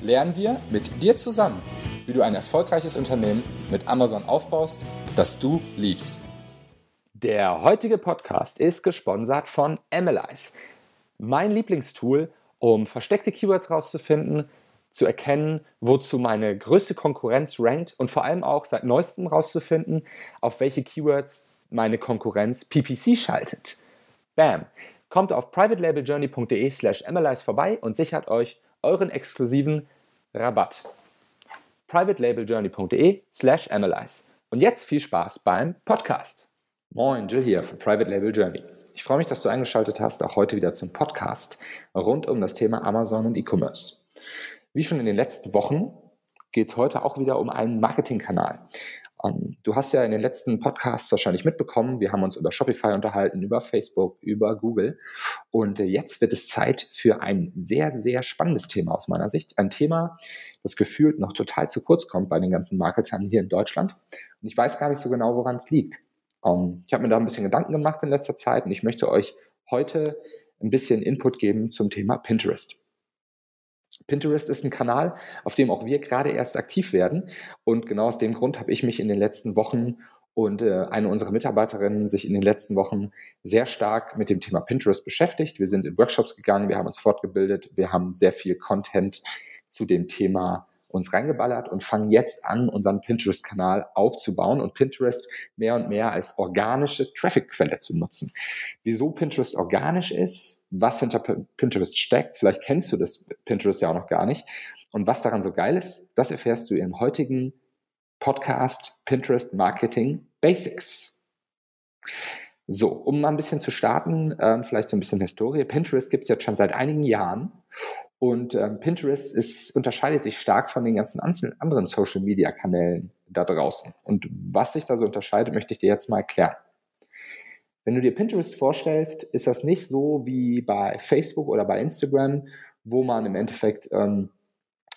lernen wir mit dir zusammen, wie du ein erfolgreiches Unternehmen mit Amazon aufbaust, das du liebst. Der heutige Podcast ist gesponsert von Analyze, mein Lieblingstool, um versteckte Keywords rauszufinden, zu erkennen, wozu meine größte Konkurrenz rankt und vor allem auch seit neuestem rauszufinden, auf welche Keywords meine Konkurrenz PPC schaltet. Bam! Kommt auf privatelabeljourney.de slash analyze vorbei und sichert euch euren exklusiven Rabatt. privatelabeljourney.de slash analyze. Und jetzt viel Spaß beim Podcast. Moin, Jill hier von Private Label Journey. Ich freue mich, dass du eingeschaltet hast, auch heute wieder zum Podcast rund um das Thema Amazon und E-Commerce. Wie schon in den letzten Wochen geht es heute auch wieder um einen Marketingkanal. Ähm, du hast ja in den letzten Podcasts wahrscheinlich mitbekommen, wir haben uns über Shopify unterhalten, über Facebook, über Google. Und äh, jetzt wird es Zeit für ein sehr, sehr spannendes Thema aus meiner Sicht. Ein Thema, das gefühlt noch total zu kurz kommt bei den ganzen Marketern hier in Deutschland. Und ich weiß gar nicht so genau, woran es liegt. Ähm, ich habe mir da ein bisschen Gedanken gemacht in letzter Zeit und ich möchte euch heute ein bisschen Input geben zum Thema Pinterest. Pinterest ist ein Kanal, auf dem auch wir gerade erst aktiv werden. Und genau aus dem Grund habe ich mich in den letzten Wochen und äh, eine unserer Mitarbeiterinnen sich in den letzten Wochen sehr stark mit dem Thema Pinterest beschäftigt. Wir sind in Workshops gegangen, wir haben uns fortgebildet, wir haben sehr viel Content zu dem Thema uns reingeballert und fangen jetzt an, unseren Pinterest-Kanal aufzubauen und Pinterest mehr und mehr als organische Traffic-Quelle zu nutzen. Wieso Pinterest organisch ist, was hinter Pinterest steckt, vielleicht kennst du das Pinterest ja auch noch gar nicht. Und was daran so geil ist, das erfährst du im heutigen Podcast Pinterest Marketing Basics. So, um mal ein bisschen zu starten, äh, vielleicht so ein bisschen Historie. Pinterest gibt es jetzt schon seit einigen Jahren und ähm, Pinterest ist, unterscheidet sich stark von den ganzen anderen Social-Media-Kanälen da draußen. Und was sich da so unterscheidet, möchte ich dir jetzt mal erklären. Wenn du dir Pinterest vorstellst, ist das nicht so wie bei Facebook oder bei Instagram, wo man im Endeffekt ähm,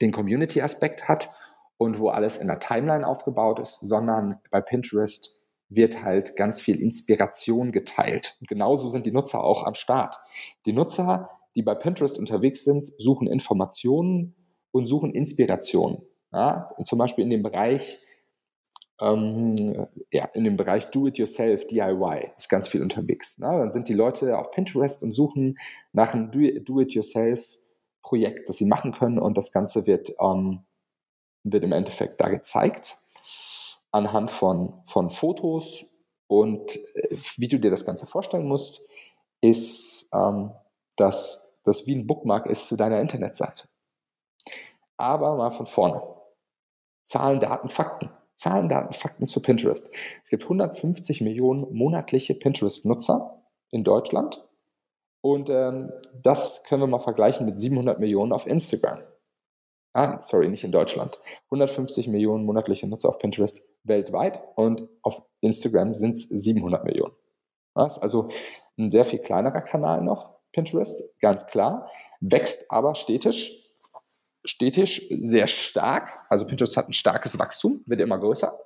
den Community-Aspekt hat und wo alles in der Timeline aufgebaut ist, sondern bei Pinterest wird halt ganz viel Inspiration geteilt. Und genauso sind die Nutzer auch am Start. Die Nutzer die bei Pinterest unterwegs sind, suchen Informationen und suchen Inspirationen. Ja? zum Beispiel in dem Bereich, ähm, ja, in dem Bereich Do-it-yourself, DIY, ist ganz viel unterwegs. Ne? Dann sind die Leute auf Pinterest und suchen nach einem Do-it-yourself-Projekt, das sie machen können und das Ganze wird, ähm, wird im Endeffekt da gezeigt anhand von, von Fotos und äh, wie du dir das Ganze vorstellen musst, ist, ähm, dass das wie ein Bookmark ist zu deiner Internetseite. Aber mal von vorne. Zahlen, Daten, Fakten. Zahlen, Daten, Fakten zu Pinterest. Es gibt 150 Millionen monatliche Pinterest-Nutzer in Deutschland. Und ähm, das können wir mal vergleichen mit 700 Millionen auf Instagram. Ah, sorry, nicht in Deutschland. 150 Millionen monatliche Nutzer auf Pinterest weltweit und auf Instagram sind es 700 Millionen. Das ist also ein sehr viel kleinerer Kanal noch. Pinterest, ganz klar, wächst aber stetisch, stetisch sehr stark. Also Pinterest hat ein starkes Wachstum, wird immer größer.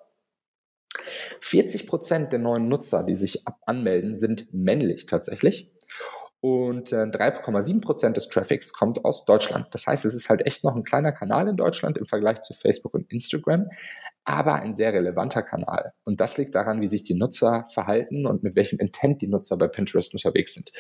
40 Prozent der neuen Nutzer, die sich anmelden, sind männlich tatsächlich. Und 3,7 äh, Prozent des Traffics kommt aus Deutschland. Das heißt, es ist halt echt noch ein kleiner Kanal in Deutschland im Vergleich zu Facebook und Instagram, aber ein sehr relevanter Kanal. Und das liegt daran, wie sich die Nutzer verhalten und mit welchem Intent die Nutzer bei Pinterest unterwegs sind.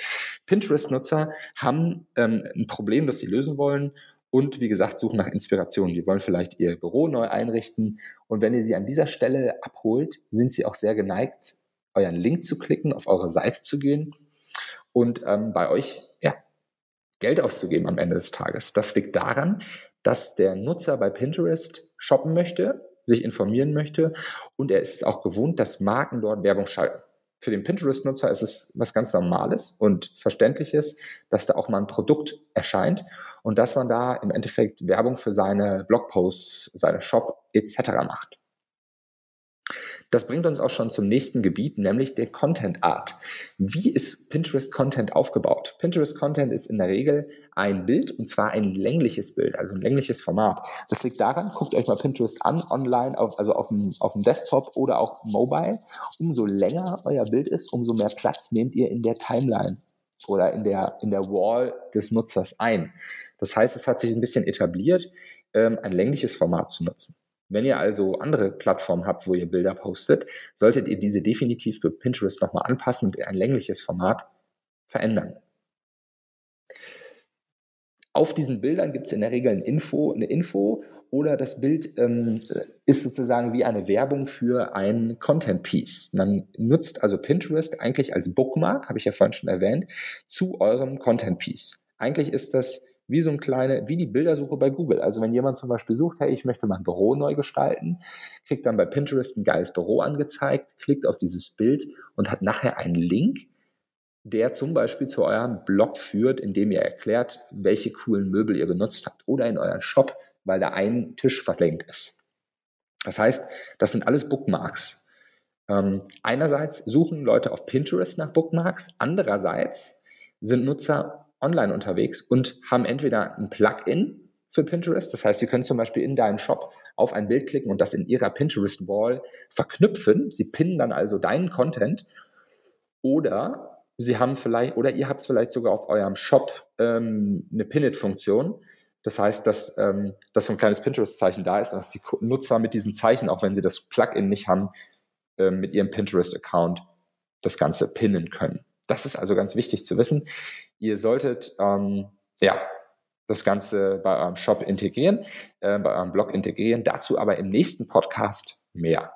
Pinterest-Nutzer haben ähm, ein Problem, das sie lösen wollen und wie gesagt, suchen nach Inspiration. Die wollen vielleicht ihr Büro neu einrichten. Und wenn ihr sie an dieser Stelle abholt, sind sie auch sehr geneigt, euren Link zu klicken, auf eure Seite zu gehen und ähm, bei euch ja, Geld auszugeben am Ende des Tages. Das liegt daran, dass der Nutzer bei Pinterest shoppen möchte, sich informieren möchte und er ist auch gewohnt, dass Marken dort Werbung schalten. für den Pinterest-Nutzer ist es was ganz Normales und Verständliches, dass da auch mal ein Produkt erscheint und dass man da im Endeffekt Werbung für seine Blogposts, seine Shop etc. macht. Das bringt uns auch schon zum nächsten Gebiet, nämlich der Content Art. Wie ist Pinterest Content aufgebaut? Pinterest Content ist in der Regel ein Bild und zwar ein längliches Bild, also ein längliches Format. Das liegt daran, guckt euch mal Pinterest an, online, auf, also auf dem, auf dem Desktop oder auch mobile. Umso länger euer Bild ist, umso mehr Platz nehmt ihr in der Timeline oder in der, in der Wall des Nutzers ein. Das heißt, es hat sich ein bisschen etabliert, ähm, ein längliches Format zu nutzen. Wenn ihr also andere Plattformen habt, wo ihr Bilder postet, solltet ihr diese definitiv für Pinterest nochmal anpassen und ein längliches Format verändern. Auf diesen Bildern gibt es in der Regel ein Info, eine Info oder das Bild ähm, ist sozusagen wie eine Werbung für ein Content Piece. Man nutzt also Pinterest eigentlich als Bookmark, habe ich ja vorhin schon erwähnt, zu eurem Content Piece. Eigentlich ist das wie so ein kleine, wie die Bildersuche bei Google. Also wenn jemand zum Beispiel sucht, hey, ich möchte mein Büro neu gestalten, kriegt dann bei Pinterest ein geiles Büro angezeigt, klickt auf dieses Bild und hat nachher einen Link, der zum Beispiel zu eurem Blog führt, in dem ihr erklärt, welche coolen Möbel ihr benutzt habt oder in euren Shop, weil da ein Tisch verlinkt ist. Das heißt, das sind alles Bookmarks. Ähm, einerseits suchen Leute auf Pinterest nach Bookmarks, andererseits sind Nutzer online unterwegs und haben entweder ein Plugin für Pinterest, das heißt, Sie können zum Beispiel in deinen Shop auf ein Bild klicken und das in Ihrer Pinterest-Wall verknüpfen. Sie pinnen dann also deinen Content oder Sie haben vielleicht, oder ihr habt vielleicht sogar auf eurem Shop ähm, eine Pin-It-Funktion. Das heißt, dass, ähm, dass so ein kleines Pinterest-Zeichen da ist und dass die Nutzer mit diesem Zeichen, auch wenn sie das Plugin nicht haben, äh, mit ihrem Pinterest-Account das Ganze pinnen können. Das ist also ganz wichtig zu wissen. Ihr solltet ähm, ja das Ganze bei eurem Shop integrieren, äh, bei eurem Blog integrieren. Dazu aber im nächsten Podcast mehr.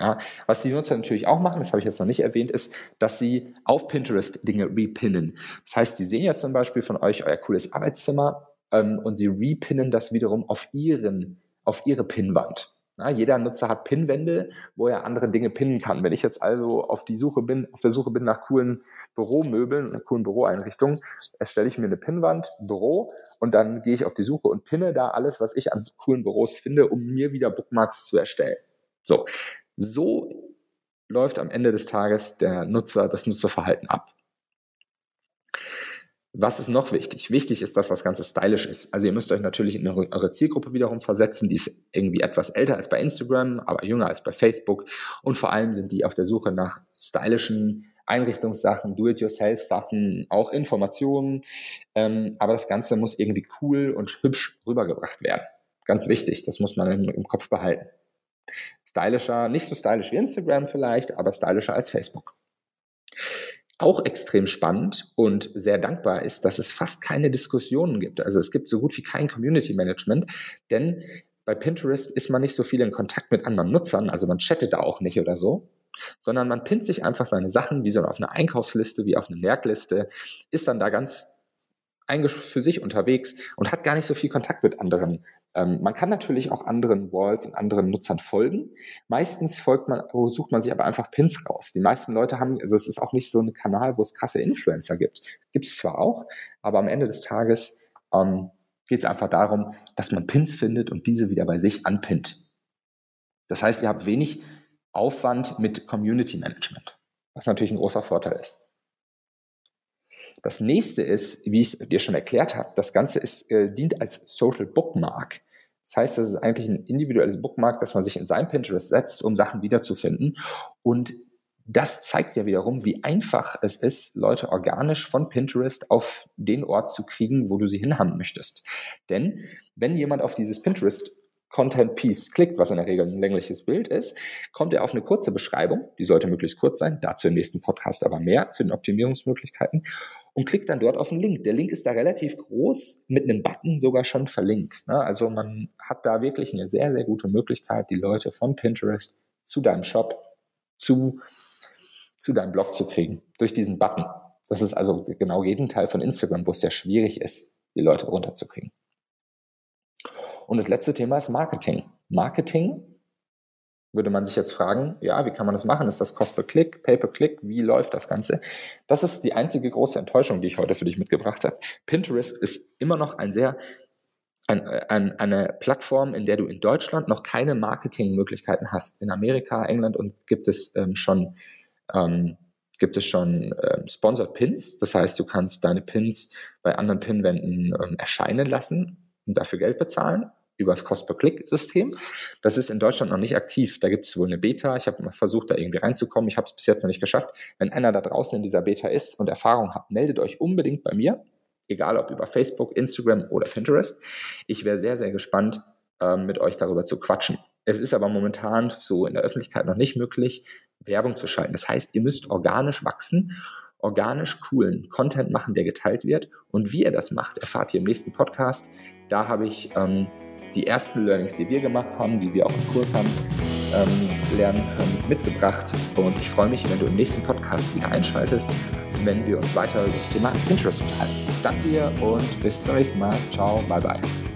Ja, was die Nutzer natürlich auch machen, das habe ich jetzt noch nicht erwähnt, ist, dass sie auf Pinterest Dinge repinnen. Das heißt, sie sehen ja zum Beispiel von euch euer cooles Arbeitszimmer ähm, und sie repinnen das wiederum auf ihren, auf ihre Pinnwand. Ja, jeder Nutzer hat Pinwände, wo er andere Dinge pinnen kann. Wenn ich jetzt also auf die Suche bin, auf der Suche bin nach coolen Büromöbeln, nach coolen Büroeinrichtungen, erstelle ich mir eine Pinnwand, Büro, und dann gehe ich auf die Suche und pinne da alles, was ich an coolen Büros finde, um mir wieder Bookmarks zu erstellen. So, so läuft am Ende des Tages der Nutzer, das Nutzerverhalten ab. Was ist noch wichtig? Wichtig ist, dass das Ganze stylisch ist. Also ihr müsst euch natürlich in eure Zielgruppe wiederum versetzen. Die ist irgendwie etwas älter als bei Instagram, aber jünger als bei Facebook. Und vor allem sind die auf der Suche nach stylischen Einrichtungssachen, Do-it-yourself-Sachen, auch Informationen. Ähm, aber das Ganze muss irgendwie cool und hübsch rübergebracht werden. Ganz wichtig, das muss man im, im Kopf behalten. Stylischer, nicht so stylisch wie Instagram vielleicht, aber stylischer als Facebook. Auch extrem spannend und sehr dankbar ist, dass es fast keine Diskussionen gibt. Also es gibt so gut wie kein Community Management, denn bei Pinterest ist man nicht so viel in Kontakt mit anderen Nutzern, also man chattet da auch nicht oder so, sondern man pinnt sich einfach seine Sachen wie so auf eine Einkaufsliste, wie auf eine Merkliste, ist dann da ganz für sich unterwegs und hat gar nicht so viel Kontakt mit anderen ähm, man kann natürlich auch anderen Walls und anderen Nutzern folgen. Meistens folgt man, sucht man sich aber einfach Pins raus. Die meisten Leute haben, also es ist auch nicht so ein Kanal, wo es krasse Influencer gibt. Gibt es zwar auch, aber am Ende des Tages ähm, geht es einfach darum, dass man Pins findet und diese wieder bei sich anpinnt. Das heißt, ihr habt wenig Aufwand mit Community Management, was natürlich ein großer Vorteil ist. Das nächste ist, wie ich dir schon erklärt habe, das Ganze ist, äh, dient als Social Bookmark. Das heißt, das ist eigentlich ein individuelles Bookmark, das man sich in sein Pinterest setzt, um Sachen wiederzufinden. Und das zeigt ja wiederum, wie einfach es ist, Leute organisch von Pinterest auf den Ort zu kriegen, wo du sie hinhaben möchtest. Denn wenn jemand auf dieses Pinterest Content Piece klickt, was in der Regel ein längliches Bild ist, kommt er auf eine kurze Beschreibung, die sollte möglichst kurz sein, dazu im nächsten Podcast aber mehr zu den Optimierungsmöglichkeiten und klickt dann dort auf den Link. Der Link ist da relativ groß, mit einem Button sogar schon verlinkt. Ne? Also man hat da wirklich eine sehr, sehr gute Möglichkeit, die Leute von Pinterest zu deinem Shop, zu, zu deinem Blog zu kriegen, durch diesen Button. Das ist also genau Gegenteil von Instagram, wo es sehr schwierig ist, die Leute runterzukriegen. Und das letzte Thema ist Marketing. Marketing würde man sich jetzt fragen, ja, wie kann man das machen? Ist das Cost per Click, Pay per Click? Wie läuft das Ganze? Das ist die einzige große Enttäuschung, die ich heute für dich mitgebracht habe. Pinterest ist immer noch ein sehr ein, ein, eine Plattform, in der du in Deutschland noch keine Marketingmöglichkeiten hast. In Amerika, England und gibt es ähm, schon ähm, gibt es schon ähm, Sponsored Pins. Das heißt, du kannst deine Pins bei anderen Pinwänden ähm, erscheinen lassen und dafür Geld bezahlen über das Cost-per-Click-System. Das ist in Deutschland noch nicht aktiv. Da gibt es wohl eine Beta. Ich habe versucht, da irgendwie reinzukommen. Ich habe es bis jetzt noch nicht geschafft. Wenn einer da draußen in dieser Beta ist und Erfahrung hat, meldet euch unbedingt bei mir. Egal ob über Facebook, Instagram oder Pinterest. Ich wäre sehr, sehr gespannt, ähm, mit euch darüber zu quatschen. Es ist aber momentan so in der Öffentlichkeit noch nicht möglich, Werbung zu schalten. Das heißt, ihr müsst organisch wachsen organisch coolen Content machen, der geteilt wird. Und wie ihr das macht, erfahrt ihr im nächsten Podcast. Da habe ich ähm, die ersten Learnings, die wir gemacht haben, die wir auch im Kurs haben, ähm, lernen können, mitgebracht. Und ich freue mich, wenn du im nächsten Podcast wieder einschaltest, wenn wir uns weiter über das Thema Pinterest unterhalten. Danke dir und bis zum nächsten Mal. Ciao, bye bye.